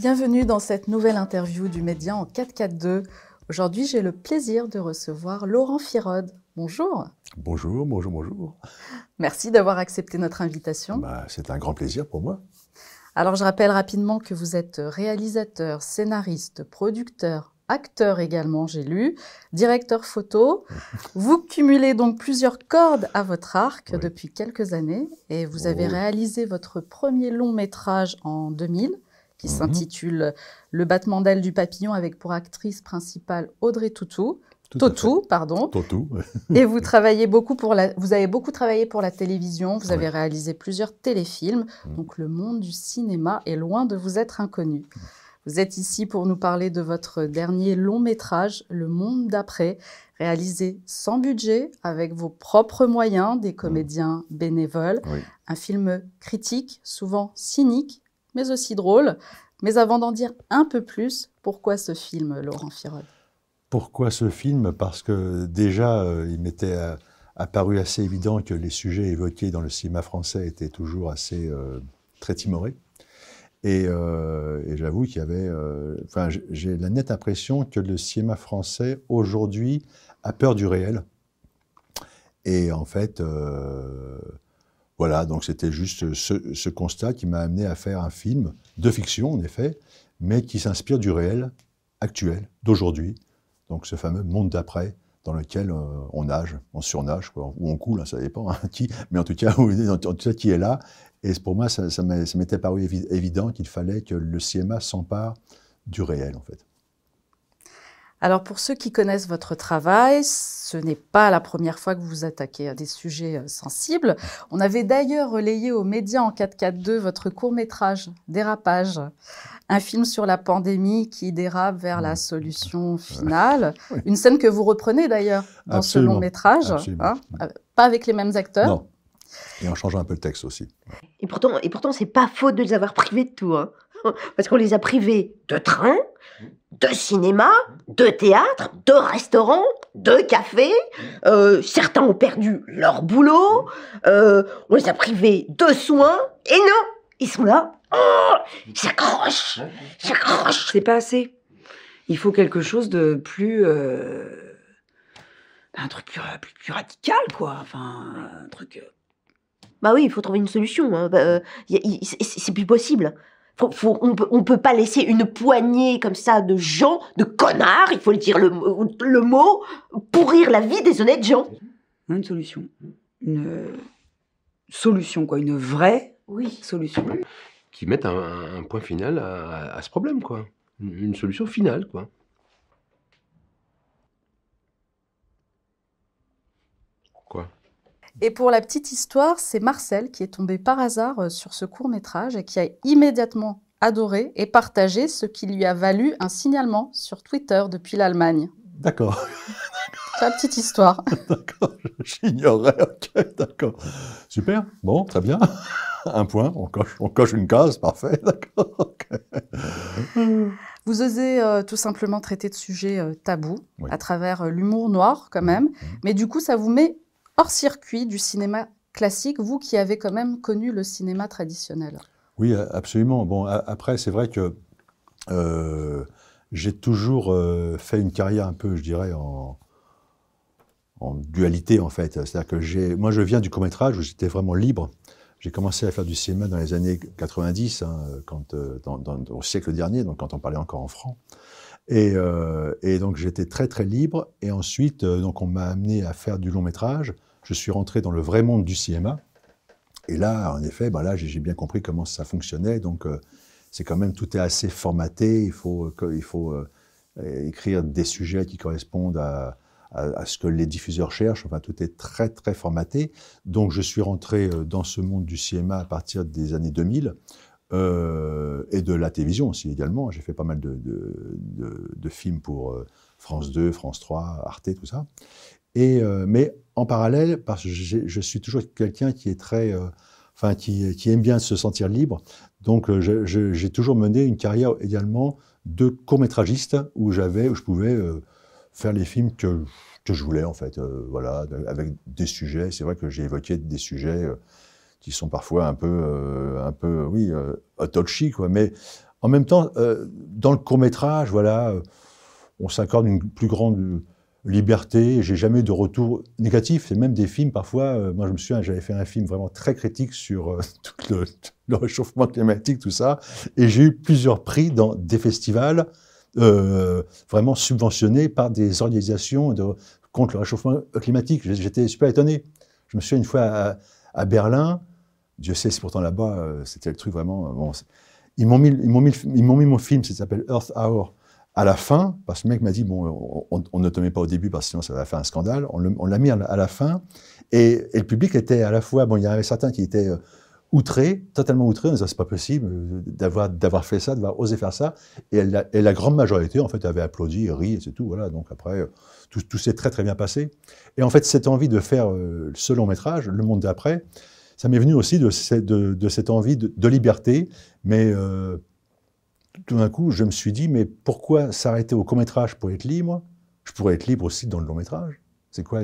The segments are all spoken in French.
Bienvenue dans cette nouvelle interview du Média en 442. Aujourd'hui, j'ai le plaisir de recevoir Laurent Firode. Bonjour. Bonjour, bonjour, bonjour. Merci d'avoir accepté notre invitation. Bah, c'est un grand plaisir pour moi. Alors, je rappelle rapidement que vous êtes réalisateur, scénariste, producteur, acteur également, j'ai lu, directeur photo. Vous cumulez donc plusieurs cordes à votre arc depuis quelques années et vous avez Oh. réalisé votre premier long métrage en 2000 qui Mhm. s'intitule Le battement d'aile du papillon avec pour actrice principale Audrey Tautou. Tautou, pardon. Tautou. Et vous travaillez beaucoup pour la, vous avez beaucoup travaillé pour la télévision. Vous avez réalisé plusieurs téléfilms. Mm. Donc le monde du cinéma est loin de vous être inconnu. Vous êtes ici pour nous parler de votre dernier long métrage, Le Monde d'après, réalisé sans budget, avec vos propres moyens, des comédiens bénévoles. Oui. Un film critique, souvent cynique, mais aussi drôle. Mais avant d'en dire un peu plus, pourquoi ce film, Laurent Firode Pourquoi ce film? Parce que déjà, euh, il m'était euh, apparu assez évident que les sujets évoqués dans le cinéma français étaient toujours assez euh, très timorés. Et, et j'avoue qu'il y avait. Enfin, j'ai- la nette impression que le cinéma français aujourd'hui a peur du réel. Et en fait, voilà, donc c'était juste ce, constat qui m'a amené à faire un film de fiction, en effet, mais qui s'inspire du réel actuel, d'aujourd'hui. Donc ce fameux monde d'après, dans lequel euh, on nage, on surnage, ou on coule, hein, ça dépend hein, qui, mais en tout cas, en tout cas, qui est là. Et pour moi, ça, ça m'était paru évi- évident qu'il fallait que le cinéma s'empare du réel, en fait. Alors pour ceux qui connaissent votre travail, ce n'est pas la première fois que vous vous attaquez à des sujets euh, sensibles. On avait d'ailleurs relayé aux médias en 442 votre court-métrage Dérapage, un film sur la pandémie qui dérape vers la solution finale. Oui. Une scène que vous reprenez d'ailleurs dans ce Absolument. long métrage, Absolument. hein, euh, pas avec les mêmes acteurs. Non. Et en changeant un peu le texte aussi. Et pourtant, et pourtant, c'est pas faute de les avoir privés de tout, hein. Parce qu'on les a privés de train, de cinéma, de théâtre, de restaurants, de cafés. Euh, certains ont perdu leur boulot. Euh, on les a privés de soins. Et non, ils sont là. Oh, ils s'accrochent, ils s'accrochent. C'est pas assez. Il faut quelque chose de plus. euh, un truc plus, plus, plus radical, quoi. Enfin, un truc. Bah oui, il faut trouver une solution. hein. Bah, euh, c'est plus possible. Faut- faut- on peut, on peut pas laisser une poignée comme ça de gens, de connards, il faut le dire le, mot- le mot, pourrir la vie des honnêtes gens. Une solution. Une solution, quoi. Une vraie Oui. solution. qui mettent un, point final à, à ce problème, quoi. Une, une solution finale, quoi. Quoi? Et pour la petite histoire, c'est Marcel qui est tombé par hasard euh, sur ce court métrage et qui a immédiatement adoré et partagé, ce qui lui a valu un signalement sur Twitter depuis l'Allemagne. D'accord, C'est la petite histoire. d'accord, j'ignorais, ok, d'accord. Super, bon, très bien. Un point, on coche, on coche une case, parfait, d'accord. Vous osez euh, tout simplement traiter de sujets euh, tabous Oui. à travers euh, l'humour noir quand même, Mhm. mais du coup ça vous met hors circuit du cinéma classique, vous qui avez quand même connu le cinéma traditionnel. Oui, absolument. Bon, après, c'est vrai que euh, j'ai toujours euh, fait une carrière un peu, je dirais, en, dualité, en fait. C'est-à-dire que moi, je viens du court-métrage où j'étais vraiment libre. J'ai commencé à faire du cinéma dans les années 90, hein, quand, euh, au siècle dernier, donc quand on parlait encore en francs. Et, et donc j'étais très très libre. Et ensuite, donc on m'a amené à faire du long métrage. Je suis rentré dans le vrai monde du cinéma. Et là, en effet, bah là, j'ai bien compris comment ça fonctionnait. Donc, euh, c'est quand même tout est assez formaté. Il faut, euh, il faut euh, écrire des sujets qui correspondent à, à, ce que les diffuseurs cherchent. Enfin, tout est très très formaté. Donc, je suis rentré dans ce monde du cinéma à partir des années 2000 euh, et de la télévision aussi également. J'ai fait pas mal de, de, films pour France 2, France 3, Arte, tout ça. Et, mais en parallèle, parce que je suis toujours quelqu'un qui est très, euh, enfin, qui, qui aime bien se sentir libre. Donc, euh, j'ai toujours mené une carrière également de court-métragiste où j'avais, où je pouvais euh, faire les films que, que je voulais en fait, voilà, avec des sujets. C'est vrai que j'ai évoqué des sujets qui sont parfois un peu, un peu, oui, touchy, quoi. Mais en même temps, dans le court métrage, voilà, on s'accorde une plus grande liberté. J'ai jamais de retour négatif. C'est même des films parfois. euh, moi, je me souviens, j'avais fait un film vraiment très critique sur euh, tout le, réchauffement climatique, tout ça, et j'ai eu plusieurs prix dans des festivals euh, vraiment subventionnés par des organisations contre le réchauffement climatique. J'étais super étonné. Je me souviens une fois à, Berlin. Dieu sait, c'est pourtant là-bas, c'était le truc vraiment. ils m'ont mis, mis, mis mon film, ça s'appelle Earth Hour, à la fin, parce que le mec m'a dit bon, on, on- on ne te met pas au début parce que sinon ça va faire un scandale. On on l'a mis à la, fin, et, le public était à la fois bon, il y avait certains qui étaient euh, outrés, totalement outrés, en disant c'est pas possible euh, d'avoir fait ça, d'avoir osé faire ça, et la, grande majorité en fait avait applaudi, ri, et c'est tout. Voilà, donc après euh, tout, tout s'est très très bien passé. Et en fait cette envie de faire ce long métrage, Le Monde d'après, ça m'est venu aussi de, ce- de- de cette envie de, de liberté, mais euh, tout d'un coup, je me suis dit, mais pourquoi s'arrêter au court-métrage pour être libre? Je pourrais être libre aussi dans le long-métrage. C'est quoi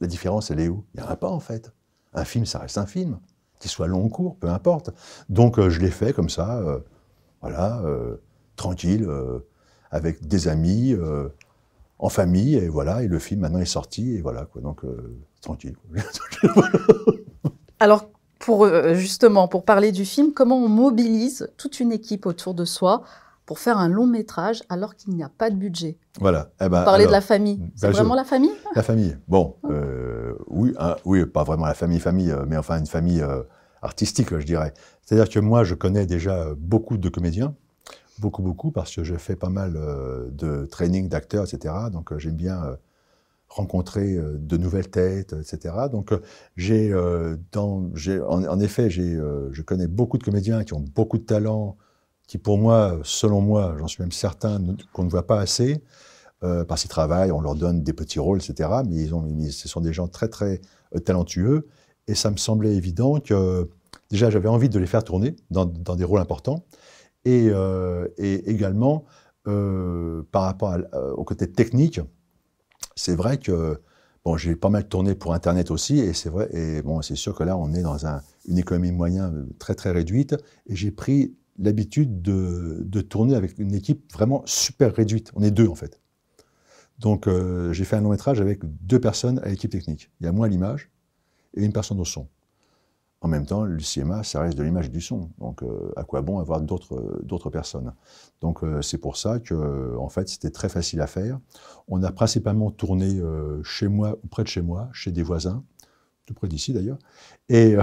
la différence? Elle est où? Il n'y en a pas, en fait. Un film, ça reste un film. Qu'il soit long ou court, peu importe. Donc, euh, je l'ai fait comme ça, euh, voilà, euh, tranquille, avec des amis, en famille, et voilà, et le film maintenant est sorti, et voilà, quoi. Donc, tranquille. Alors, pour, euh, justement, pour parler du film, comment on mobilise toute une équipe autour de soi pour faire un long métrage alors qu'il n'y a pas de budget voilà. Eh ben, Parler de la famille, c'est je- vraiment la famille? La famille. Bon, euh, oui, hein, oui, pas vraiment la famille, famille, euh, mais enfin une famille euh, artistique, je dirais. C'est-à-dire que moi, je connais déjà beaucoup de comédiens, beaucoup, beaucoup, parce que je fais pas mal euh, de training d'acteurs, etc. Donc, j'aime bien rencontrer euh, de nouvelles têtes, etc. Donc, euh, j'ai, euh, en, effet, j'ai, je connais beaucoup de comédiens qui ont beaucoup de talent, qui, pour moi, selon moi, j'en suis même certain, qu'on ne voit pas assez parce qu'ils travaillent, on leur donne des petits rôles, etc. Mais ils ont, ce sont des gens très, très talentueux. Et ça me semblait évident que, déjà, j'avais envie de les faire tourner dans, des rôles importants. Et, également, par rapport au côté technique, c'est vrai que, bon, j'ai pas mal tourné pour Internet aussi, et c'est vrai, et bon, c'est sûr que là, on est dans un- une économie euh, très, très réduite, et j'ai pris l'habitude de, de tourner avec une équipe vraiment super réduite. On est deux, en fait. Donc, euh, j'ai fait un long métrage avec deux personnes à l'équipe technique. Il y a moi à l'image et une personne au son. En même temps, le cinéma, ça reste de l'image du son. Donc, euh, à quoi bon avoir d'autres euh, personnes? Donc, euh, c'est pour ça que, en fait, c'était très facile à faire. On a principalement tourné chez moi ou près de chez moi, chez des voisins, tout près d'ici d'ailleurs. Et,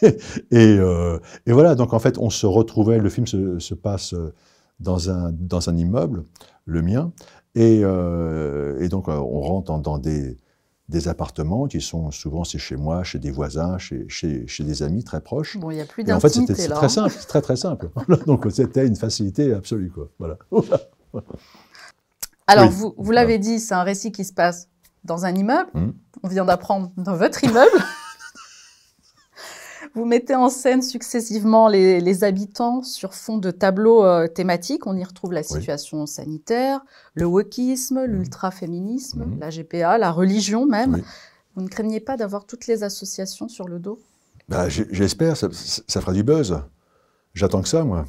voilà, donc en fait, on se retrouvait, le film se, se passe dans un, immeuble, le mien, et, donc on rentre dans des, des appartements qui sont souvent, c'est chez moi, chez des voisins, chez, chez, chez des amis très proches. Bon, il n'y a plus Et en fait, c'était très hein. simple, c'est très très simple. donc c'était une facilité absolue, quoi. Voilà. Alors, Oui. vous, vous l'avez dit, c'est un récit qui se passe dans un immeuble. Mhm. On vient d'apprendre dans votre immeuble. vous mettez en scène successivement les, les habitants sur fond de tableaux euh, thématiques. On y retrouve la situation sanitaire, le wokisme, l'ultraféminisme, Mhm. la GPA, la religion même. Oui. Vous ne craignez pas d'avoir toutes les associations sur le dos? Bah, J'espère, ça, ça fera du buzz. J'attends que ça, moi.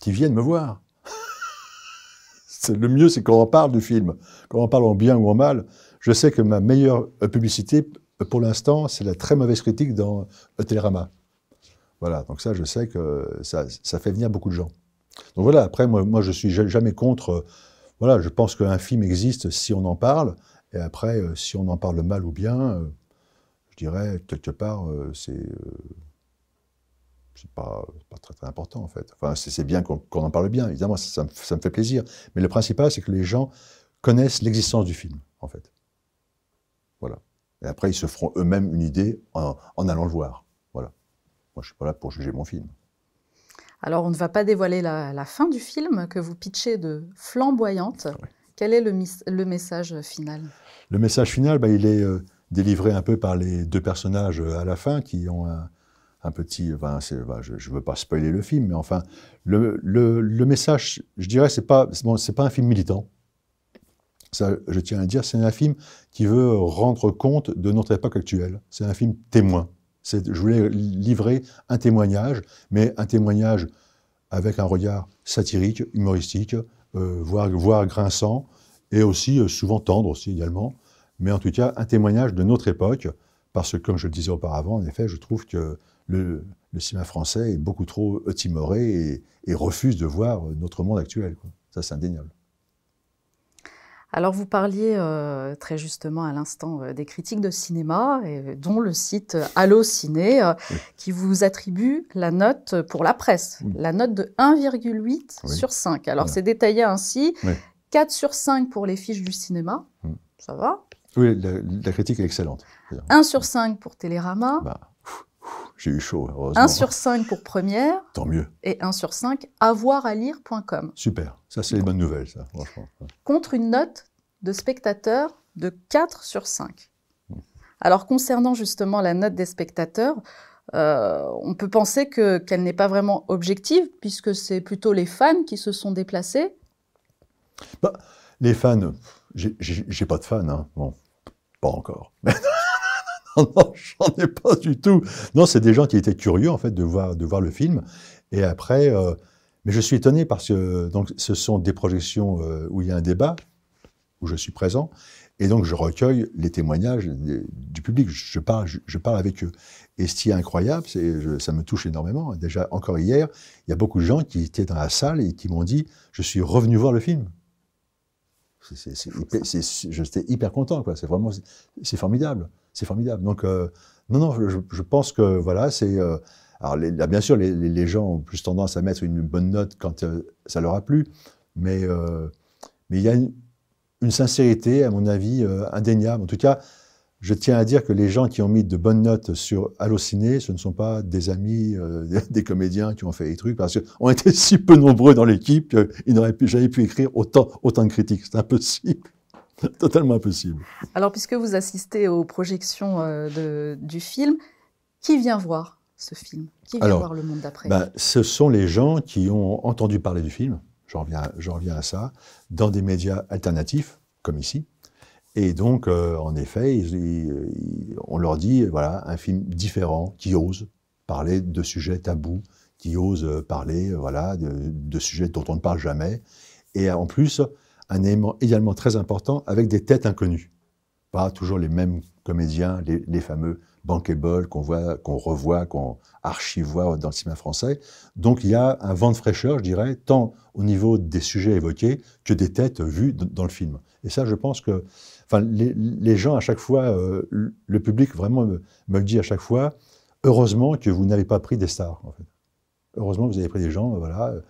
Qu'ils viennent me voir. Le mieux, c'est qu'on en parle du film. Qu'on en parle en bien ou en mal. Je sais que ma meilleure euh, publicité, pour l'instant, c'est la très mauvaise critique dans Télérama. Voilà, donc ça, je sais que ça, ça fait venir beaucoup de gens. Donc voilà, après, moi, moi je suis ja- jamais contre. euh, voilà, je pense qu'un film existe si on en parle. Et après, euh, si on en parle mal ou bien, euh, je dirais, quelque part, c'est c'est pas, très, important, en fait. Enfin, c'est bien qu'on en parle bien, évidemment, ça, ça me, ça me fait plaisir. Mais le principal, c'est que les gens connaissent l'existence du film, en fait. Voilà. Et après, ils se feront eux-mêmes une idée en, en allant le voir. Voilà. Moi, je suis pas là pour juger mon film. Alors, on ne va pas dévoiler la, la fin du film que vous pitchez de flamboyante. Quel est le, message final? Le message final, bah, il est euh, délivré un peu par les deux personnages euh, à la fin qui ont un, un petit. enfin, c'est- bah, je ne veux pas spoiler le film, mais enfin, le, le- le message, je dirais, c'est pas, bon, pas un film militant. Ça, je tiens à dire, c'est un film qui veut rendre compte de notre époque actuelle. C'est un film témoin. Je voulais livrer un témoignage, mais un témoignage avec un regard satirique, humoristique, euh, voire, grinçant, et aussi euh, souvent tendre aussi également, mais en tout cas un témoignage de notre époque, parce que comme je le disais auparavant, en effet, je trouve que le, cinéma français est beaucoup trop timoré et, refuse de voir notre monde actuel. Ça, c'est indéniable. Alors, vous parliez euh, très justement à l'instant euh, des critiques de cinéma, et, dont le site Allociné, euh, Oui. qui vous attribue la note pour la presse, Oui. la note de 1,8 Oui. sur 5. Alors, Voilà. c'est détaillé ainsi Oui. 4 sur 5 pour les fiches du cinéma, Mm. ça va? Oui, la, la critique est excellente. 1 sur 5 pour Télérama, Bah, J'ai eu chaud, heureusement. 1 sur 5 pour Première, Tant mieux. et 1 sur 5 avoiralire.com, Super. Ça, c'est les bonnes nouvelles, ça, franchement. contre une note de spectateurs de 4 sur 5. Mm. Alors concernant justement la note des spectateurs, euh, on peut penser que qu'elle n'est pas vraiment objective puisque c'est plutôt les fans qui se sont déplacés. Les fans, j'ai- j'ai j'ai pas de fans, hein. Bon, pas encore. non, j'en ai pas du tout. Non, c'est des gens qui étaient curieux, en fait, de voir, le film. Et après, euh, mais je suis étonné parce que donc, ce sont des projections euh, où il y a un débat, où je suis présent. Et donc, je recueille les témoignages du public. Je parle, je, parle avec eux. Et ce qui est incroyable, ça me touche énormément. Déjà, encore hier, il y a beaucoup de gens qui étaient dans la salle et qui m'ont dit Je suis revenu voir le film. C'est- c'est- c'est hyper- c'est- c'est- J'étais hyper content, quoi. C'est vraiment, c'est formidable. C'est formidable. Donc, euh, non, non, je, je pense que, voilà, c'est. euh, alors, les- là, bien sûr, les, les- gens ont plus tendance à mettre une bonne note quand euh, ça leur a plu. Mais euh, mais il y a une, une sincérité, à mon avis, euh, indéniable. En tout cas, je tiens à dire que les gens qui ont mis de bonnes notes sur Allociné, ce ne sont pas des amis, euh, des, comédiens qui ont fait des trucs, parce qu'on était si peu nombreux dans l'équipe qu'ils n'auraient jamais pu écrire autant, autant de critiques. C'est impossible. Totalement impossible. Alors puisque vous assistez aux projections euh, de- du film, qui vient voir ce film? Qui vient Alors, voir le monde d'après? Ben, ce sont les gens qui ont entendu parler du film, j'en reviens, j'en reviens à ça, dans des médias alternatifs, comme ici. Et donc, euh, en effet, ils- on leur dit, voilà, un film différent, qui ose parler de sujets tabous, qui ose euh, parler, euh, voilà, de, sujets dont on ne parle jamais. Et en plus, un élément également très important, avec des têtes inconnues. Pas toujours les mêmes comédiens, les, les fameux bankable qu'on voit, qu'on revoit, qu'on archivoit dans le cinéma français. Donc il y a un vent de fraîcheur, je dirais, tant au niveau des sujets évoqués que des têtes vues dans le film. Et ça, je pense que, les, gens à chaque fois, euh, le- public vraiment me, le dit à chaque fois. Heureusement que vous n'avez pas pris des stars. Heureusement que vous avez pris des gens, euh, voilà, euh,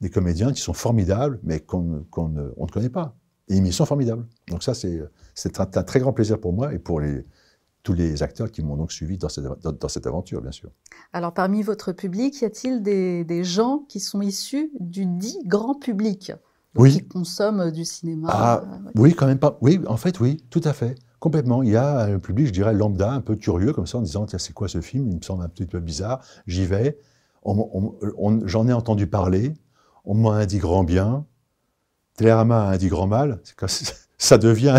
des comédiens qui sont formidables, mais qu'on ne- connaît pas. Et ils sont formidables. Donc ça, c'est un, très grand plaisir pour moi et pour tous les acteurs qui m'ont donc suivi dans cette, aventure, bien sûr. Alors parmi votre public, y a-t-il des, des gens qui sont issus du dit grand public? Oui. Qui consomment du cinéma Ah, euh, ouais. Oui, quand même pas. Oui, en fait, oui, tout à fait. Complètement. Il y a un public, je dirais, lambda, un peu curieux, comme ça, en disant, tiens, c'est quoi ce film? Il me semble un petit peu bizarre. J'y vais. J'en ai entendu parler. On m'a dit grand bien. Télérama a dit grand mal. Quand- Ça devient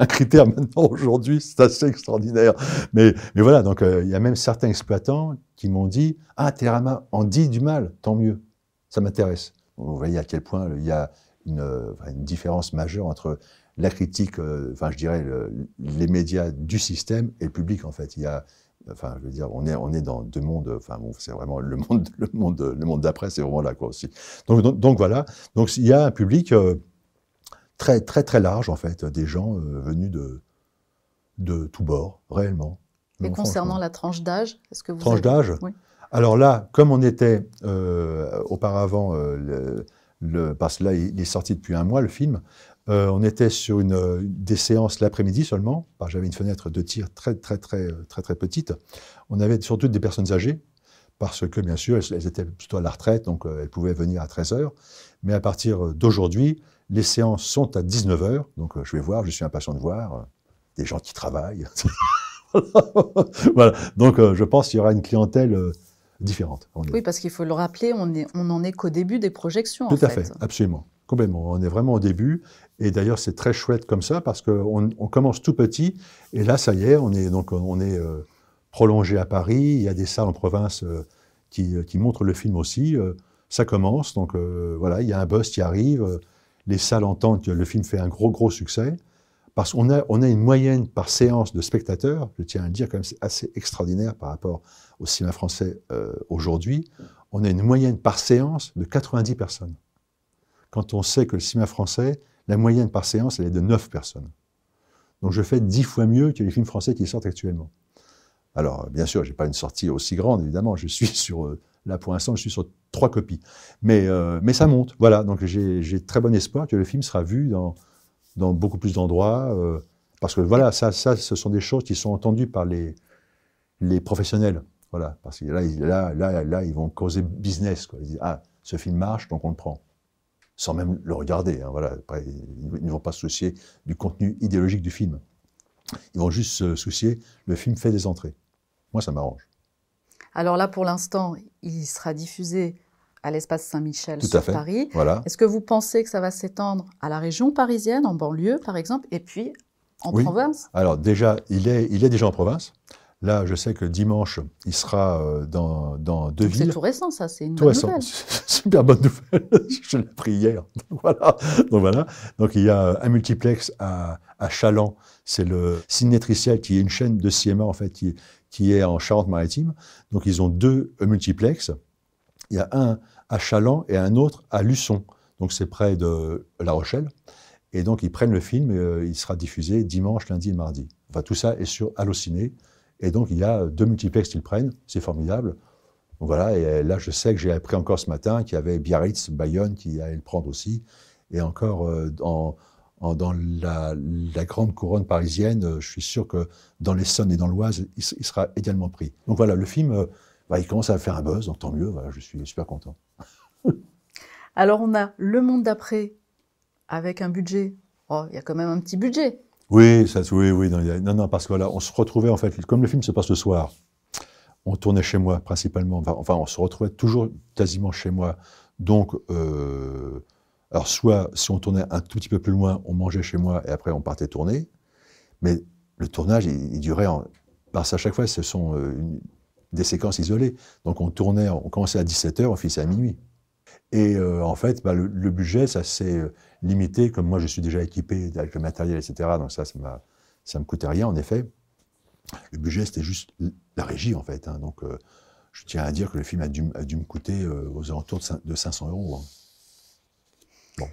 un critère maintenant aujourd'hui. C'est assez extraordinaire. Mais, mais voilà, donc euh, il y a même certains exploitants qui m'ont dit, ah, Télérama en dit du mal, tant mieux. Ça m'intéresse. Vous voyez à quel point il y a une, différence majeure entre la critique, euh, enfin je dirais le- les médias du système et le public en fait. Il y a, enfin je veux dire, on est on est dans deux mondes. Enfin bon, c'est vraiment le monde le monde le monde d'après, c'est vraiment là quoi aussi. Donc donc, donc, voilà. Donc il y a un public euh, très très très large en fait, des gens euh, venus de de tous bords réellement. Et Non, concernant la tranche d'âge, est-ce que vous Tranche avez- d'âge Oui. Alors là, comme on était auparavant, le, parce que là, il est sorti depuis un mois, le film, euh, on était sur une, des séances l'après-midi seulement, j'avais une fenêtre de tir très, très, très, très, très petite. On avait surtout des personnes âgées, parce que, bien sûr, elles, elles étaient plutôt à la retraite, donc euh, elles pouvaient venir à 13 heures. Mais à partir d'aujourd'hui, les séances sont à 19 heures, donc euh, je vais voir, je suis impatient de voir des gens qui travaillent. voilà. Donc, je pense qu'il y aura une clientèle euh, Oui, parce qu'il faut le rappeler, on est- on n'en est qu'au début des projections. Tout en à fait. absolument. Complètement. On est vraiment au début. Et d'ailleurs, c'est très chouette comme ça parce qu'on on commence tout petit. Et là, ça y est, on est, donc, on est euh, prolongé à Paris. Il y a des salles en province euh, qui, qui montrent le film aussi. Euh, Ça commence, donc euh, voilà, il y a un buzz qui arrive, euh, les salles entendent que le film fait un gros, gros succès, parce qu'on a, on a une moyenne par séance de spectateurs, je tiens à le dire, quand même, c'est assez extraordinaire par rapport au cinéma français euh, aujourd'hui, on a une moyenne par séance de 90 personnes. Quand on sait que le cinéma français, la moyenne par séance, elle est de 9 personnes. Donc je fais 10 fois mieux que les films français qui sortent actuellement. Alors, bien sûr, j'ai pas une sortie aussi grande, évidemment. Je suis sur, euh, là pour l'instant, je suis sur trois copies. Mais, euh, mais ça monte, voilà. Donc j'ai très bon espoir que le film sera vu dans, dans beaucoup plus d'endroits. euh, parce que voilà, ça, ça, ce sont des choses qui sont entendues par les, les professionnels. Voilà. Parce que là, là, là, là, ils vont causer business. Quoi. Ils disent, ah, ce film marche, donc on le prend. Sans même le regarder. hein, voilà. Après, ils ne vont pas se soucier du contenu idéologique du film. Ils vont juste se soucier, le film fait des entrées. Moi, ça m'arrange. Alors là, pour l'instant, il sera diffusé à l'espace Saint-Michel sur fait. Paris. Voilà. Est-ce que vous pensez que ça va s'étendre à la région parisienne, en banlieue par exemple, et puis en Oui. province? Alors déjà, il est, il est déjà en province. Là, je sais que dimanche, il sera euh, dans, dans deux Donc C'est villes. tout récent, ça, c'est une Tout bonne récent. nouvelle. Super bonne nouvelle. je l'ai appris hier. Donc voilà. Donc voilà. Donc il y a un multiplex à, à Chaland. C'est le Cinétriciel qui est une chaîne de cinéma en fait qui, qui est en Charente-Maritime. Donc ils ont deux euh, multiplex. Il y a un à Chaland et un autre à Luçon. Donc c'est près de La Rochelle. Et donc ils prennent le film et euh, il sera diffusé dimanche, lundi et mardi. Enfin tout ça est sur Allociné. Et donc il y a deux multiplex qu'ils prennent. C'est formidable. Voilà, et euh, là, je sais que j'ai appris encore ce matin qu'il y avait Biarritz, Bayonne qui allait le prendre aussi. Et encore, euh, dans la, grande couronne parisienne, je suis sûr que dans l'Essonne et dans l'Oise, il, il sera également pris. Donc voilà, le film, bah, il commence à faire un buzz, donc tant mieux, voilà, je suis super content. Alors on a Le Monde d'après avec un budget. Oh, il y a quand même un petit budget. Oui, ça, oui, oui, non, non, non, parce que voilà, on se retrouvait, en fait, comme le film se passe le soir, on tournait chez moi principalement, enfin, enfin, on se retrouvait toujours quasiment chez moi. Donc, euh, alors soit si on tournait un tout petit peu plus loin, on mangeait chez moi et après on partait tourner. Mais le tournage, il, il durait, en, parce qu'à chaque fois, ce sont euh, une- des séquences isolées. Donc on tournait, on commençait à 17h, on finissait à minuit. Et euh, en fait, bah, le, le budget, ça s'est euh, limité, comme moi je suis déjà équipé avec le matériel, etc. Donc ça, ça ça me coûtait rien, en effet. Le budget, c'était juste la régie, en fait. hein. Donc, euh, je tiens à dire que le film a dû, a dû me coûter euh, aux alentours de, cin- de 500 euros. hein.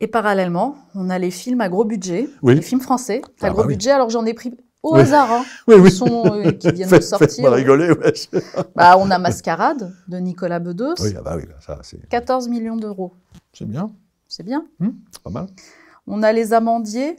Et parallèlement, on a les films à gros budget, Oui. les films français à Ah gros bah oui. budget. Alors j'en ai pris au Oui. hasard, hein, Oui, qui, oui. sont, euh, qui viennent de sortir. Faites-moi rigoler, ouais. Bah, on a Mascarade de Nicolas Bedos, Oui, ah bah oui, ça, c'est 14 millions d'euros. c'est bien, C'est bien. c'est pas mal. On a Les Amandiers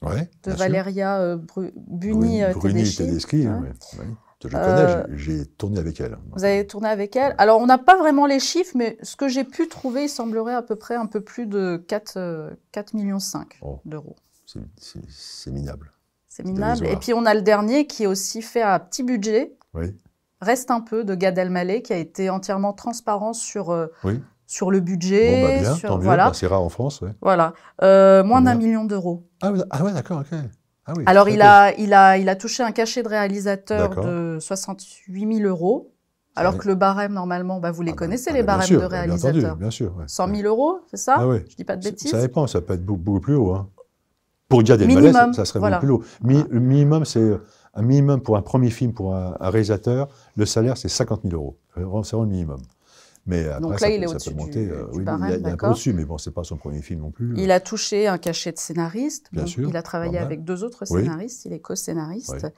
Ouais, de. Valéria euh, Bru- Bruni, Buni euh, Bruni Tedeschi. Tedeschi, hein. ouais. Je Euh, connais, j'ai j'ai tourné avec elle. Vous avez tourné avec elle. Alors, on n'a pas vraiment les chiffres, mais ce que j'ai pu trouver, il semblerait à peu près un peu plus de 4, euh, 4 millions 5 Oh. d'euros. C'est- C'est c'est minable. C'est minable. Et puis, on a le dernier qui est aussi fait à petit budget, Oui, Reste un peu de Gad Elmaleh, qui a été entièrement transparent sur, euh, oui. sur le budget. Bon, bah bien, sur- tant mieux. voilà. Bah, c'est rare en France, ouais. voilà. Euh, moins d'un million d'euros. Ah, ouais, ah ouais, d'accord, ok. Ah oui, Alors, il a, il, a, il a touché un cachet de réalisateur de 68 000 euros. Alors que le barème, normalement, bah, vous les Ah bah, connaissez, ah les bah, barèmes sûr, de bien entendu, réalisateurs. Bien sûr, ouais. 100 000 euros, c'est ça Ah ouais. Je dis pas de bêtises Ça dépend, ça peut être beaucoup, beaucoup plus haut. Hein. Pour Gad Elmaleh, ça, Minimum, ça serait voilà. plus haut. Mi- Le minimum, c'est un minimum pour un premier film, pour un, un réalisateur, le salaire, c'est 50 000 euros. C'est vraiment c'est vraiment le minimum. Mais après, Donc là, ça, il est au-dessus du- euh, oui, barème, il y a, il y a un peu au-dessus, mais bon, c'est pas son premier film non plus. Il a touché un cachet de scénariste. Bien sûr, il a travaillé avec deux autres Oui. scénaristes. Il est co-scénariste. Oui.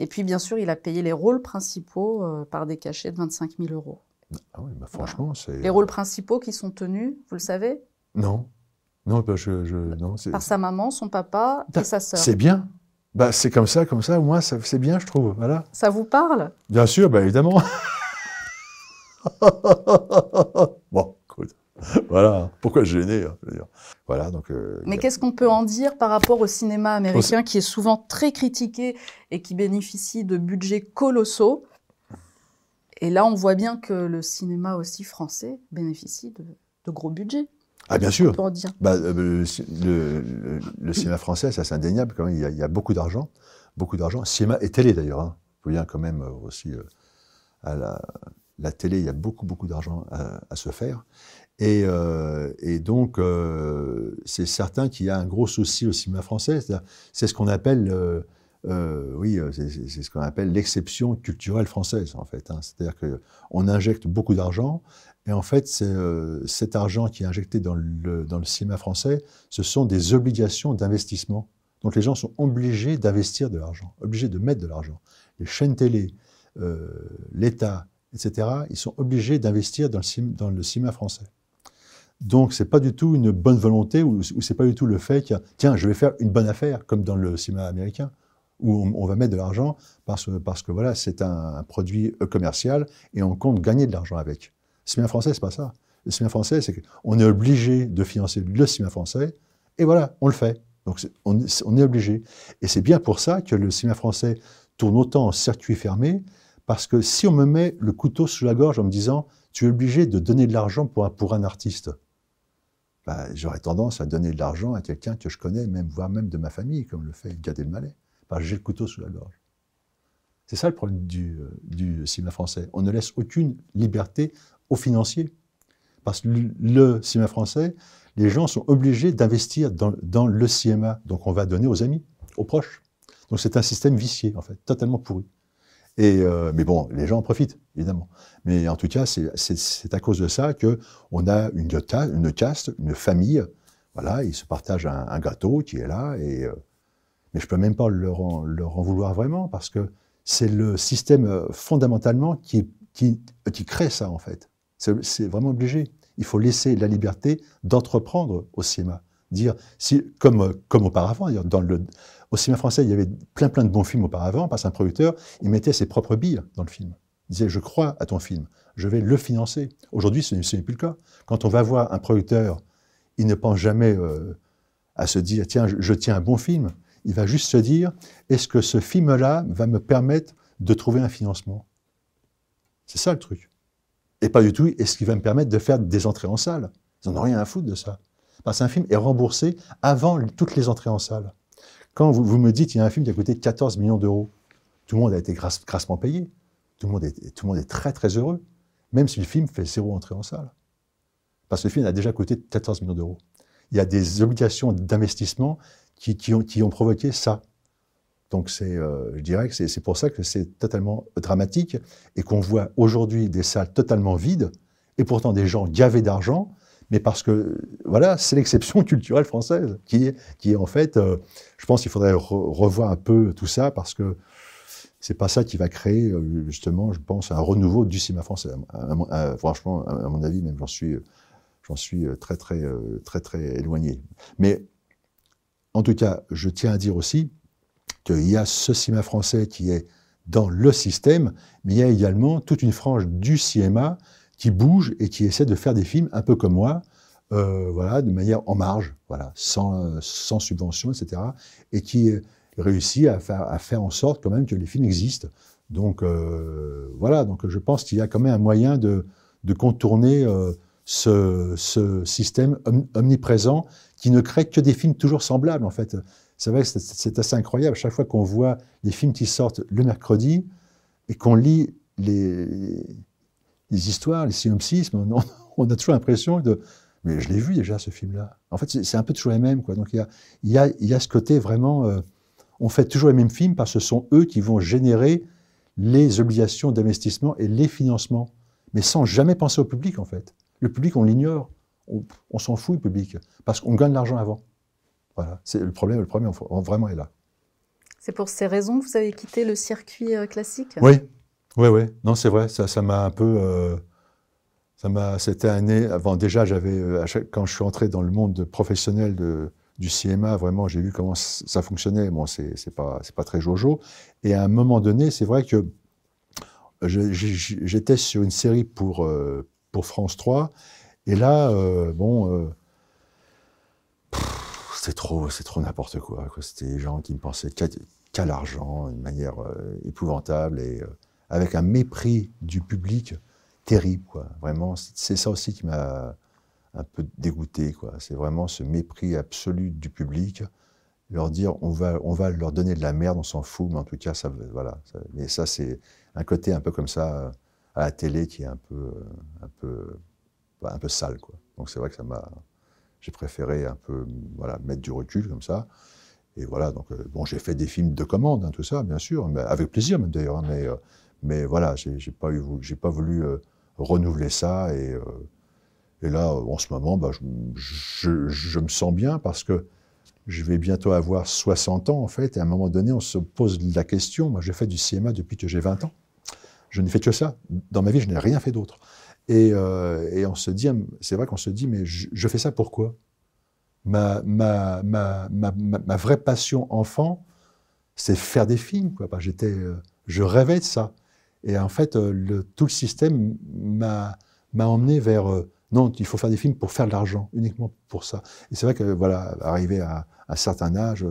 Et puis, bien sûr, il a payé les rôles principaux euh, par des cachets de 25 000 euros. Ah oui, bah, franchement, c'est. Les rôles principaux qui sont tenus, vous le savez, Non. Non, bah, je, je- non, c'est. par sa maman, son papa et sa sœur. C'est bien. Bah, c'est comme ça, comme ça, ça- c'est bien, je trouve. Voilà. Ça vous parle? Bien sûr, bah, évidemment. bon, écoute. Voilà. Pourquoi se gêner hein, je veux dire. Voilà, donc. euh, Mais a- qu'est-ce qu'on peut en dire par rapport au cinéma américain qui est souvent très critiqué et qui bénéficie de budgets colossaux? Et là, on voit bien que le cinéma aussi français bénéficie de, de gros budgets. Ah, bien sûr. dire. Bah, euh, le, le- le- le cinéma français, ça c'est indéniable quand même. Il y a, il y a beaucoup d'argent, beaucoup d'argent. Cinéma et télé d'ailleurs. Hein. Il faut bien quand même euh, aussi euh, à la, la télé, il y a beaucoup, beaucoup d'argent à, à se faire. Et, euh, et donc, euh, c'est certain qu'il y a un gros souci au cinéma français. C'est ce qu'on appelle, euh, oui, c'est ce qu'on appelle l'exception culturelle française, en fait. hein. C'est-à-dire qu'on injecte beaucoup d'argent, et en fait, euh, cet argent qui est injecté dans le, cinéma français, ce sont des obligations d'investissement. Donc, les gens sont obligés d'investir de l'argent, obligés de mettre de l'argent. Les chaînes télé, euh, l'État, etc., ils sont obligés d'investir dans le, cinéma français. Donc, c'est pas du tout une bonne volonté ou, ou c'est pas du tout le fait a, tiens, je vais faire une bonne affaire, comme dans le cinéma américain, où on, va mettre de l'argent parce, que- que voilà, c'est un, produit commercial et on compte gagner de l'argent avec. Le cinéma français, c'est pas ça. Le cinéma français, c'est qu'on est obligé de financer le cinéma français et voilà, on le fait. Donc, on est obligé. Et c'est bien pour ça que le cinéma français tourne autant en circuit fermé, parce que si on me met le couteau sous la gorge en me disant tu es obligé de donner de l'argent pour un, pour un artiste, bah, j'aurais tendance à donner de l'argent à quelqu'un que je connais, même, voire même de ma famille, comme le fait Gad Elmaleh. Parce que j'ai le couteau sous la gorge. C'est ça le problème du, euh, du cinéma français. On ne laisse aucune liberté aux financiers. Parce que le, cinéma français, les gens sont obligés d'investir dans, le cinéma. Donc on va donner aux amis, aux proches. Donc c'est un système vicié, en fait, totalement pourri. Et, euh, mais bon, les gens en profitent, évidemment. Mais en tout cas, c'est- à cause de ça que on a une, ca- une caste, une famille. Voilà, ils se partagent un, gâteau qui est là. Et, euh, mais je peux même pas leur en, vouloir vraiment parce que c'est le système euh, fondamentalement qui crée ça en fait. C'est vraiment obligé. Il faut laisser la liberté d'entreprendre au cinéma. Dire, comme, comme auparavant, dans le, au cinéma français, il y avait plein plein de bons films auparavant, parce qu'un producteur, il mettait ses propres billes dans le film. Il disait, je crois à ton film, je vais le financer. Aujourd'hui, ce n'est plus le cas. Quand on va voir un producteur, il ne pense jamais euh, à se dire, tiens, je tiens un bon film. Il va juste se dire, est-ce que ce film-là va me permettre de trouver un financement? C'est ça le truc. Et pas du tout, est-ce qu'il va me permettre de faire des entrées en salle Ils n'en ont rien à foutre de ça. Parce qu'un film est remboursé avant toutes les entrées en salle. Quand vous, me dites qu'il y a un film qui a coûté 14 millions d'euros, tout le monde a été grasse- grassement payé. Tout le, monde est, tout le monde est très très heureux, même si le film fait zéro entrée en salle. Parce que le film a déjà coûté 14 millions d'euros. Il y a des obligations d'investissement qui, qui qui ont provoqué ça. Donc c'est, euh, je dirais que c'est pour ça que c'est totalement dramatique et qu'on voit aujourd'hui des salles totalement vides et pourtant des gens gavés d'argent, mais parce que voilà, c'est l'exception culturelle française qui est, qui est en fait, euh, je pense qu'il faudrait re- revoir un peu tout ça parce que c'est pas ça qui va créer euh, justement, je pense, un renouveau du cinéma français. Franchement, à, mon avis, même j'en suis, j'en suis très très très très éloigné. Mais en tout cas, je tiens à dire aussi qu'il y a ce cinéma français qui est dans le système, mais il y a également toute une frange du cinéma qui bouge et qui essaie de faire des films un peu comme moi, euh, voilà, de manière en marge, voilà, sans, subvention, etc., et qui réussit à faire, en sorte quand même que les films existent. Donc euh, voilà, donc je pense qu'il y a quand même un moyen de, contourner euh, ce, ce système om- omniprésent qui ne crée que des films toujours semblables en fait. C'est vrai que c'est- assez incroyable. Chaque fois qu'on voit les films qui sortent le mercredi et qu'on lit les, histoires, les synopsis, on, a toujours l'impression de mais je l'ai vu déjà ce film-là. En fait, c'est un peu toujours les mêmes. Donc il y a, ce côté vraiment. euh, on fait toujours les mêmes films parce que ce sont eux qui vont générer les obligations d'investissement et les financements, mais sans jamais penser au public en fait. Le public, on l'ignore. On, on s'en fout, le public, parce qu'on gagne de l'argent avant. Voilà, c'est le problème. Le problème vraiment est là. C'est pour ces raisons que vous avez quitté le circuit euh, classique? Oui, oui, oui. Non, c'est vrai. Ça, ça m'a un peu. euh, ça m'a. C'était un nez. Avant, déjà, j'avais. euh, quand je suis entré dans le monde professionnel de, du cinéma, vraiment, j'ai vu comment ça fonctionnait. Bon, c'est c'est pas, c'est pas très jojo. Et à un moment donné, c'est vrai que je- j'étais sur une série pour, euh, pour France 3. Et là, euh, bon. Euh, c'est trop, c'est trop n'importe quoi. C'était des gens qui ne pensaient qu'à l'argent, d'une manière euh, épouvantable et euh, avec un mépris du public terrible. Quoi. Vraiment, c'est ça aussi qui m'a un peu dégoûté. C'est vraiment ce mépris absolu du public. Leur dire, on va, on va leur donner de la merde, on s'en fout, mais en tout cas, ça, voilà. mais ça, c'est un côté un peu comme ça. à la télé qui est un peu, euh, un peu, un peu sale. Quoi. Donc c'est vrai que ça m'a. J'ai préféré un peu voilà, mettre du recul comme ça. Et voilà, donc euh, bon, j'ai fait des films de commande, hein, tout ça, bien sûr, mais avec plaisir même d'ailleurs. hein, mais, euh, mais voilà, j'ai pas, eu, pas voulu euh, renouveler ça. Et, et là, en ce moment, bah, je, je- je me sens bien parce que je vais bientôt avoir 60 ans, en fait, et à un moment donné, on se pose la question. Moi, j'ai fait du cinéma depuis que j'ai 20 ans. Je n'ai fait que ça. Dans ma vie, je n'ai rien fait d'autre. Et, euh, et on se dit, c'est vrai qu'on se dit, mais je, fais ça pourquoi? Ma, ma, ma, ma, ma- vraie passion enfant, c'est faire des films. Quoi. J'étais, euh, je rêvais de ça. Et en fait, euh, tout le système m'a, emmené vers non, il faut faire des films pour faire de l'argent, uniquement pour ça. Et c'est vrai que voilà, arrivé à, un certain âge,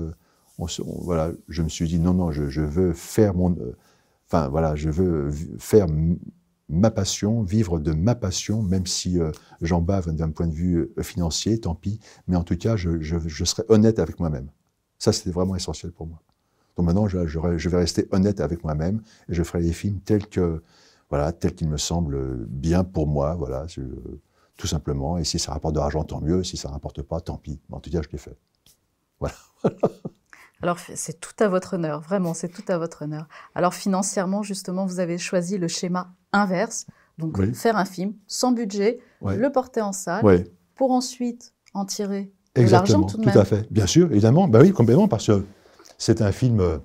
voilà, je me suis dit non, non, je, je veux faire mon, enfin voilà, je veux faire ma passion, vivre de ma passion, même si euh, j'en bave d'un point de vue euh, financier, tant pis. Mais en tout cas, je, serai honnête avec moi-même. Ça, c'était vraiment essentiel pour moi. Donc maintenant, je, vais rester honnête avec moi-même et je ferai les films tels que, voilà, tels qu'ils me semblent bien pour moi, voilà, tout simplement. Et si ça rapporte de l'argent, tant mieux. Si ça rapporte pas, tant pis. Mais en tout cas, je l'ai fait. Alors, c'est tout à votre honneur, vraiment, c'est tout à votre honneur. Alors, financièrement, justement, vous avez choisi le schéma inverse, donc Oui. faire un film sans budget, Ouais. le porter en salle, Ouais. pour ensuite en tirer de l'argent Exactement, tout de tout, même. à fait. Bien sûr, évidemment. Bah oui, complètement, parce que c'est un film euh,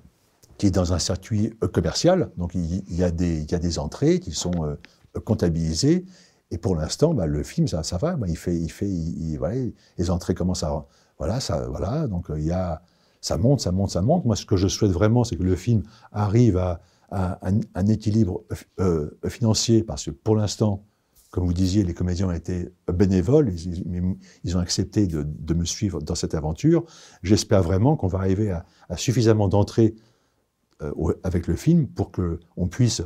qui est dans un circuit euh, commercial. Donc, il, y, a des, il y a des entrées qui sont euh, comptabilisées. Et pour l'instant, bah, le film, ça, ça va. Bah, il fait, il fait, il- il- voilà, les entrées commencent à, voilà, ça, voilà. Donc, il y a, ça monte, ça monte, ça monte. Moi, ce que je souhaite vraiment, c'est que le film arrive à, un, équilibre euh, financier, parce que pour l'instant, comme vous disiez, les comédiens ont été bénévoles, ils, ils- ont accepté de, me suivre dans cette aventure. J'espère vraiment qu'on va arriver à, suffisamment d'entrées euh, avec le film pour que on puisse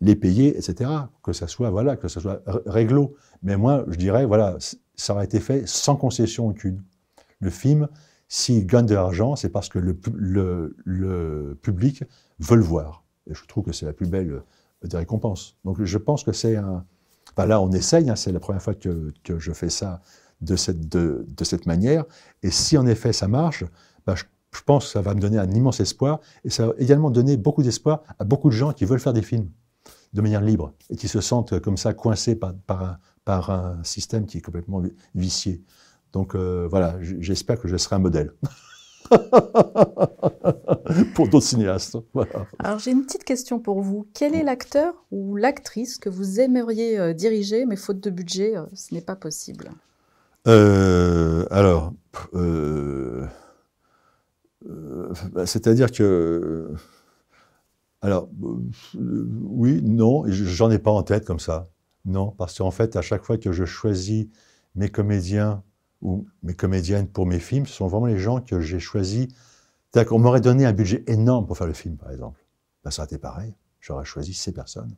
les payer, etc. Que ça soit voilà, que ça soit réglo. Mais moi, je dirais voilà, ça aurait été fait sans concession aucune. Le film, s'il gagne de l'argent, c'est parce que le, pu- le, le public veut le voir. Et je trouve que c'est la plus belle euh, des récompenses. Donc je pense que c'est un. Là, on essaye. hein, c'est la première fois que, je fais ça de cette, manière. Et si en effet ça marche, bah, je, pense que ça va me donner un immense espoir. Et ça va également donner beaucoup d'espoir à beaucoup de gens qui veulent faire des films de manière libre et qui se sentent comme ça coincés par, un, système qui est complètement vi- vicié. Donc euh, voilà, j'espère que je serai un modèle. Pour d'autres cinéastes. Voilà. Alors, j'ai une petite question pour vous. Quel est l'acteur ou l'actrice que vous aimeriez euh, diriger, mais faute de budget, euh, ce n'est pas possible? Alors, bah, c'est-à-dire que, alors, oui, non, j'en ai pas en tête comme ça, non, parce qu'en fait, à chaque fois que je choisis mes comédiens ou mes comédiennes pour mes films, ce sont vraiment les gens que j'ai choisis. C'est-à-dire qu'on m'aurait donné un budget énorme pour faire le film, par exemple. Ben, ça aurait été pareil. J'aurais choisi ces personnes.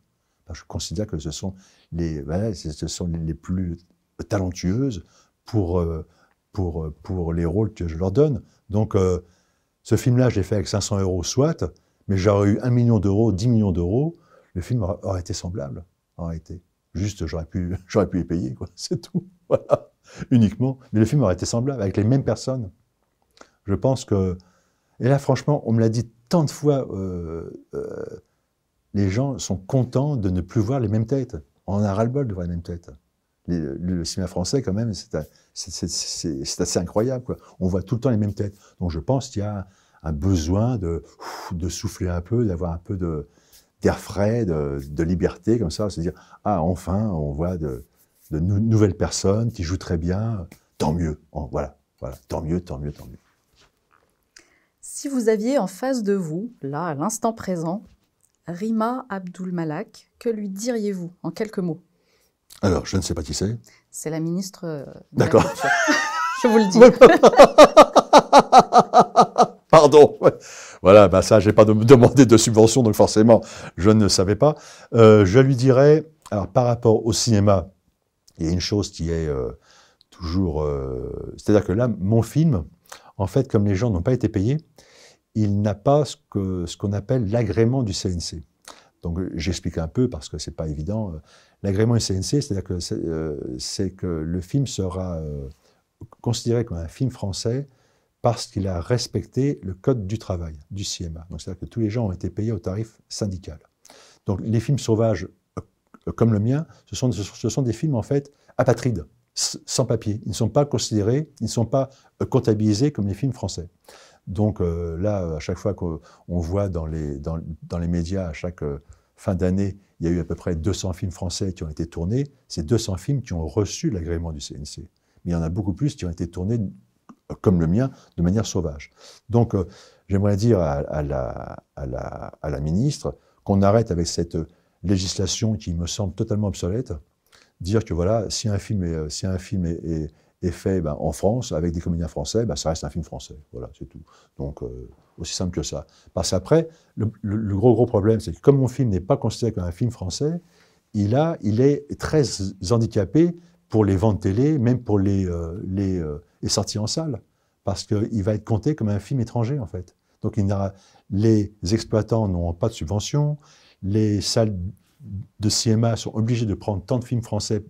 Que je considère que ce sont les, voilà, ce sont les- plus talentueuses pour, euh, pour, euh, pour les rôles que je leur donne. Donc, euh, ce film-là, je l'ai fait avec 500 euros, soit, mais j'aurais eu 1 million d'euros, 10 millions d'euros, le film aurait, été semblable. Aurait été. Juste, j'aurais pu, j'aurais pu les payer, quoi. C'est tout. Voilà. Uniquement. Mais le film aurait été semblable, avec les mêmes personnes. Je pense que. Et là, franchement, on me l'a dit tant de fois, euh, euh, les gens sont contents de ne plus voir les mêmes têtes. On a ras-le-bol de voir les mêmes têtes. Le, cinéma français, quand même, c'est assez incroyable. On voit tout le temps les mêmes têtes. Donc je pense qu'il y a un besoin de, souffler un peu, d'avoir un peu d'air frais, de, de liberté, comme ça, se dire Ah, enfin, on voit de, de nou- nouvelles personnes qui jouent très bien. Tant mieux. En- voilà, voilà. Tant mieux, tant mieux, tant mieux. Si vous aviez en face de vous, là, à l'instant présent, Rima Abdul Malak, que lui diriez-vous en quelques mots? Alors, je ne sais pas qui c'est. C'est la ministre euh, D'accord. Je vous le dis. Pardon. Voilà, bah ça, j'ai pas de- demandé de subvention, donc forcément, je ne savais pas. Euh, je lui dirais, alors par rapport au cinéma, il y a une chose qui est euh, toujours, euh, c'est-à-dire que là, mon film, en fait, comme les gens n'ont pas été payés, il n'a pas ce qu'on appelle l'agrément du CNC. Donc j'explique un peu parce que c'est pas évident. L'agrément CNC, c'est-à-dire que c'est que le film sera considéré comme un film français parce qu'il a respecté le code du travail du CMA. Donc c'est-à-dire que tous les gens ont été payés au tarif syndical. Donc les films sauvages euh, comme le mien, ce sont, ce sont des films en fait apatrides, sans papier. Ils ne sont pas considérés, ils ne sont pas euh, comptabilisés comme les films français. Donc euh, là, à chaque fois qu'on voit dans les, dans, dans, les médias, à chaque fin d'année, il y a eu à peu près 200 films français qui ont été tournés. C'est 200 films qui ont reçu l'agrément du CNC. Mais il y en a beaucoup plus qui ont été tournés comme le mien, de manière sauvage. Donc, j'aimerais dire à, la, à, la, à, la, ministre qu'on arrête avec cette législation qui me semble totalement obsolète, dire que voilà, si un film est, si un film est, fait ben, en France, avec des comédiens français, ben, ça reste un film français. Voilà, c'est tout. Donc, euh, aussi simple que ça. Parce qu'après, le, le, gros, gros problème, c'est que comme mon film n'est pas considéré comme un film français, il, a, il est très handicapé pour les ventes télé, même pour les, euh, euh, les, sorties en salle, parce qu'il va être compté comme un film étranger, en fait. Donc, les exploitants n'ont pas de subvention, les salles de cinéma sont obligées de prendre tant de films français,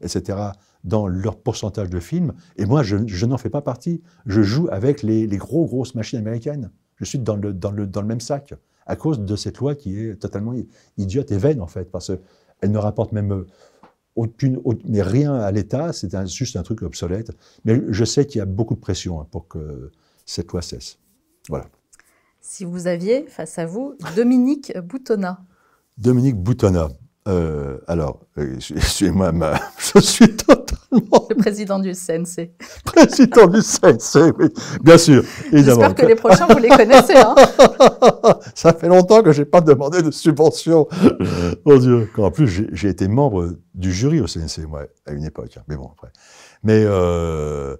etc., dans leur pourcentage de films. Et moi, je, n'en fais pas partie. Je joue avec les, gros, grosses machines américaines. Je suis dans le, dans, le, dans le même sac, à cause de cette loi qui est totalement idiote et vaine, en fait, parce qu'elle ne rapporte même aucune, mais rien à l'État, c'est juste un truc obsolète. Mais je sais qu'il y a beaucoup de pression hein, pour que cette loi cesse. Voilà si vous aviez face à vous Dominique Boutonnat. Dominique Boutonnat. Euh, alors, excusez-moi, je suis totalement. Le président du CNC. Président du CNC, oui, bien sûr, J'espère que les prochains, vous les connaissez. Hein Ça fait longtemps que je n'ai pas demandé de subvention. Mon Dieu. En plus, j'ai été membre du jury au CNC, moi, à une époque. Hein. Mais bon, après. Mais euh,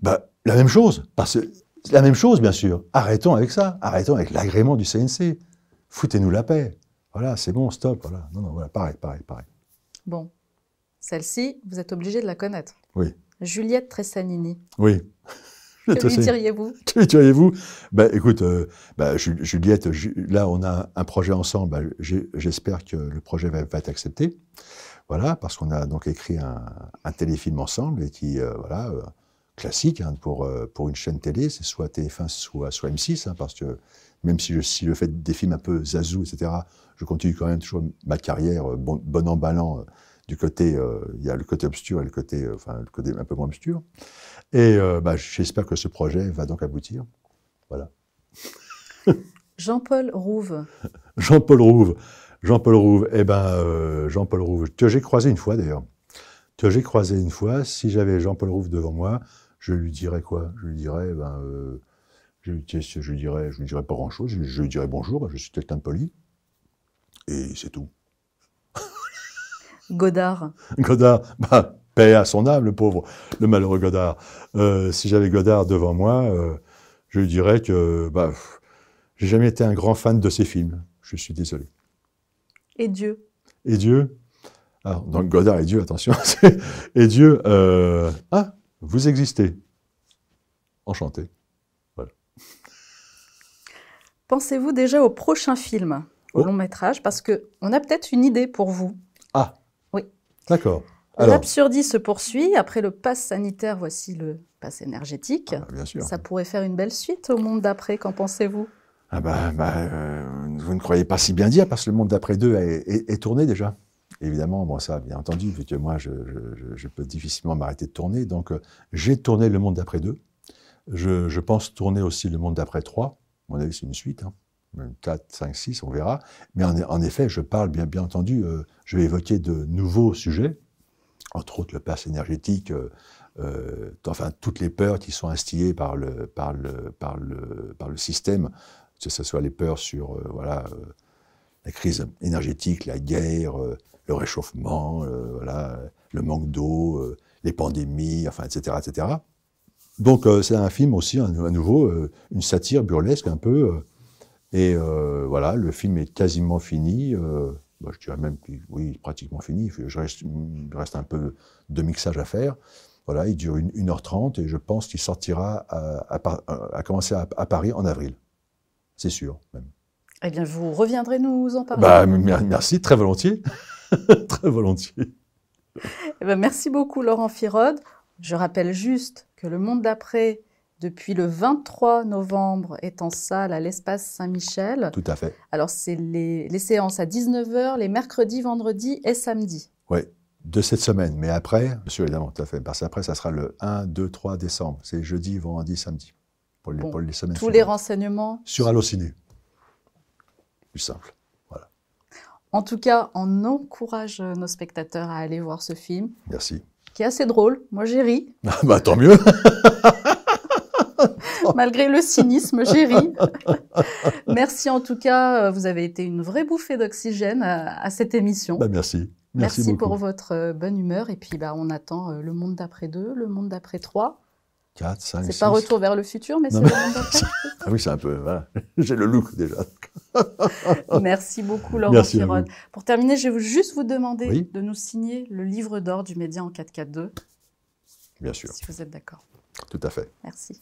bah, la même chose. Parce que c'est la même chose, bien sûr. Arrêtons avec ça. Arrêtons avec l'agrément du CNC. Foutez-nous la paix. Voilà, c'est bon, stop. Voilà. Non, non, voilà, pareil, pareil, pareil. Bon. Celle-ci, vous êtes obligé de la connaître. Oui. Juliette Tressanini. Oui. Que lui diriez-vous? Que lui diriez-vous? Ben, Écoute, euh, ben, Juliette, là, on a un projet ensemble. Ben, j'espère que le projet va, être accepté. Voilà, parce qu'on a donc écrit un, téléfilm ensemble et qui, euh, voilà, euh, classique hein, pour, euh, pour une chaîne télé, c'est soit TF1, soit, soit M6, hein, parce que même si je, si je fais des films un peu zazou, etc., je continue quand même toujours ma carrière euh, bon, bon emballant euh, du côté, il y a le côté obscur et le côté, enfin, le côté un peu moins obscur. Et bah, j'espère que ce projet va donc aboutir. Voilà. Jean-Paul Rouve. Jean-Paul Rouve. Jean-Paul Rouve. Eh ben, Jean-Paul Rouve, que j'ai croisé une fois d'ailleurs. Que j'ai croisé une fois. Si j'avais Jean-Paul Rouve devant moi, je lui dirais quoi? Je lui dirais, ben, euh, je, je, lui dirais, je lui dirais pas grand-chose. Je, lui dirais bonjour, je suis quelqu'un de poli. Et c'est tout. Godard. Godard, bah, paix à son âme, le pauvre, le malheureux Godard. Euh, si j'avais Godard devant moi, euh, je lui dirais que bah, j'ai jamais été un grand fan de ses films. Je suis désolé. Et Dieu Et Dieu? Alors, donc Godard et Dieu, attention. et Dieu, euh, ah, vous existez. Enchanté. Voilà. Pensez-vous déjà au prochain film, au oh. long métrage? Parce qu'on a peut-être une idée pour vous. Ah. Oui. D'accord. L'absurdie se poursuit. Après le pass sanitaire, voici le pass énergétique. Ah, bien sûr. Ça pourrait faire une belle suite au monde d'après. Qu'en pensez-vous? Ah bah, bah euh, Vous ne croyez pas si bien dire, parce que le monde d'après 2 est tourné déjà. Évidemment, bon, ça, bien entendu, vu que moi, je, peux difficilement m'arrêter de tourner. Donc, euh, j'ai tourné Le Monde d'après 2. Je, pense tourner aussi Le Monde d'après 3. À mon avis, c'est une suite. Hein. 4, 5, 6, on verra. Mais en, effet, je parle, bien, entendu, euh, je vais évoquer de nouveaux sujets, entre autres le pass énergétique, euh, enfin, toutes les peurs qui sont instillées par le, par le, par le, par le système, que ce soit les peurs sur, voilà, la crise énergétique, la guerre, le réchauffement, euh, voilà, le manque d'eau, euh, les pandémies, enfin, etc., etc. Donc euh, c'est un film aussi, à nouveau, une satire burlesque un peu. et voilà, le film est quasiment fini. Bah, je dirais même oui, pratiquement fini. Je reste, il reste un peu de mixage à faire. Voilà, il dure 1h30 et je pense qu'il sortira à, commencer à, Paris en avril. C'est sûr, même. Eh bien, vous reviendrez nous en parler. Bah, mer- merci, très volontiers. très volontiers. Eh ben, merci beaucoup, Laurent Firode. Je rappelle juste que Le Monde d'après, depuis le 23 novembre, est en salle à l'espace Saint-Michel. Tout à fait. Alors, c'est les, les séances à 19h, les mercredis, vendredis et samedis. De cette semaine. Mais après, monsieur, évidemment, tout à fait. Parce qu'après, ça sera le 1, 2, 3 décembre. C'est jeudi, vendredi, samedi. Pour les, Bon, pour les semaines Tous les renseignements. Sur Allociné. Plus simple. En tout cas, on encourage nos spectateurs à aller voir ce film, Merci. qui est assez drôle. Moi, j'ai ri. bah, tant mieux. Malgré le cynisme, j'ai ri. Merci en tout cas. euh, Vous avez été une vraie bouffée d'oxygène à, à cette émission. Bah, merci. Merci, Merci, pour votre euh, bonne humeur. Et puis, bah, on attend euh, le monde d'après 2, le monde d'après 3. C'est pas retour vers le futur, mais c'est Ah oui, c'est un peu. J'ai le look déjà. Merci beaucoup, Laurent Merci Pour terminer, je vais juste vous demander de nous signer le livre d'or du Média en 4K2. Bien sûr. Si vous êtes d'accord. Tout à fait. Merci.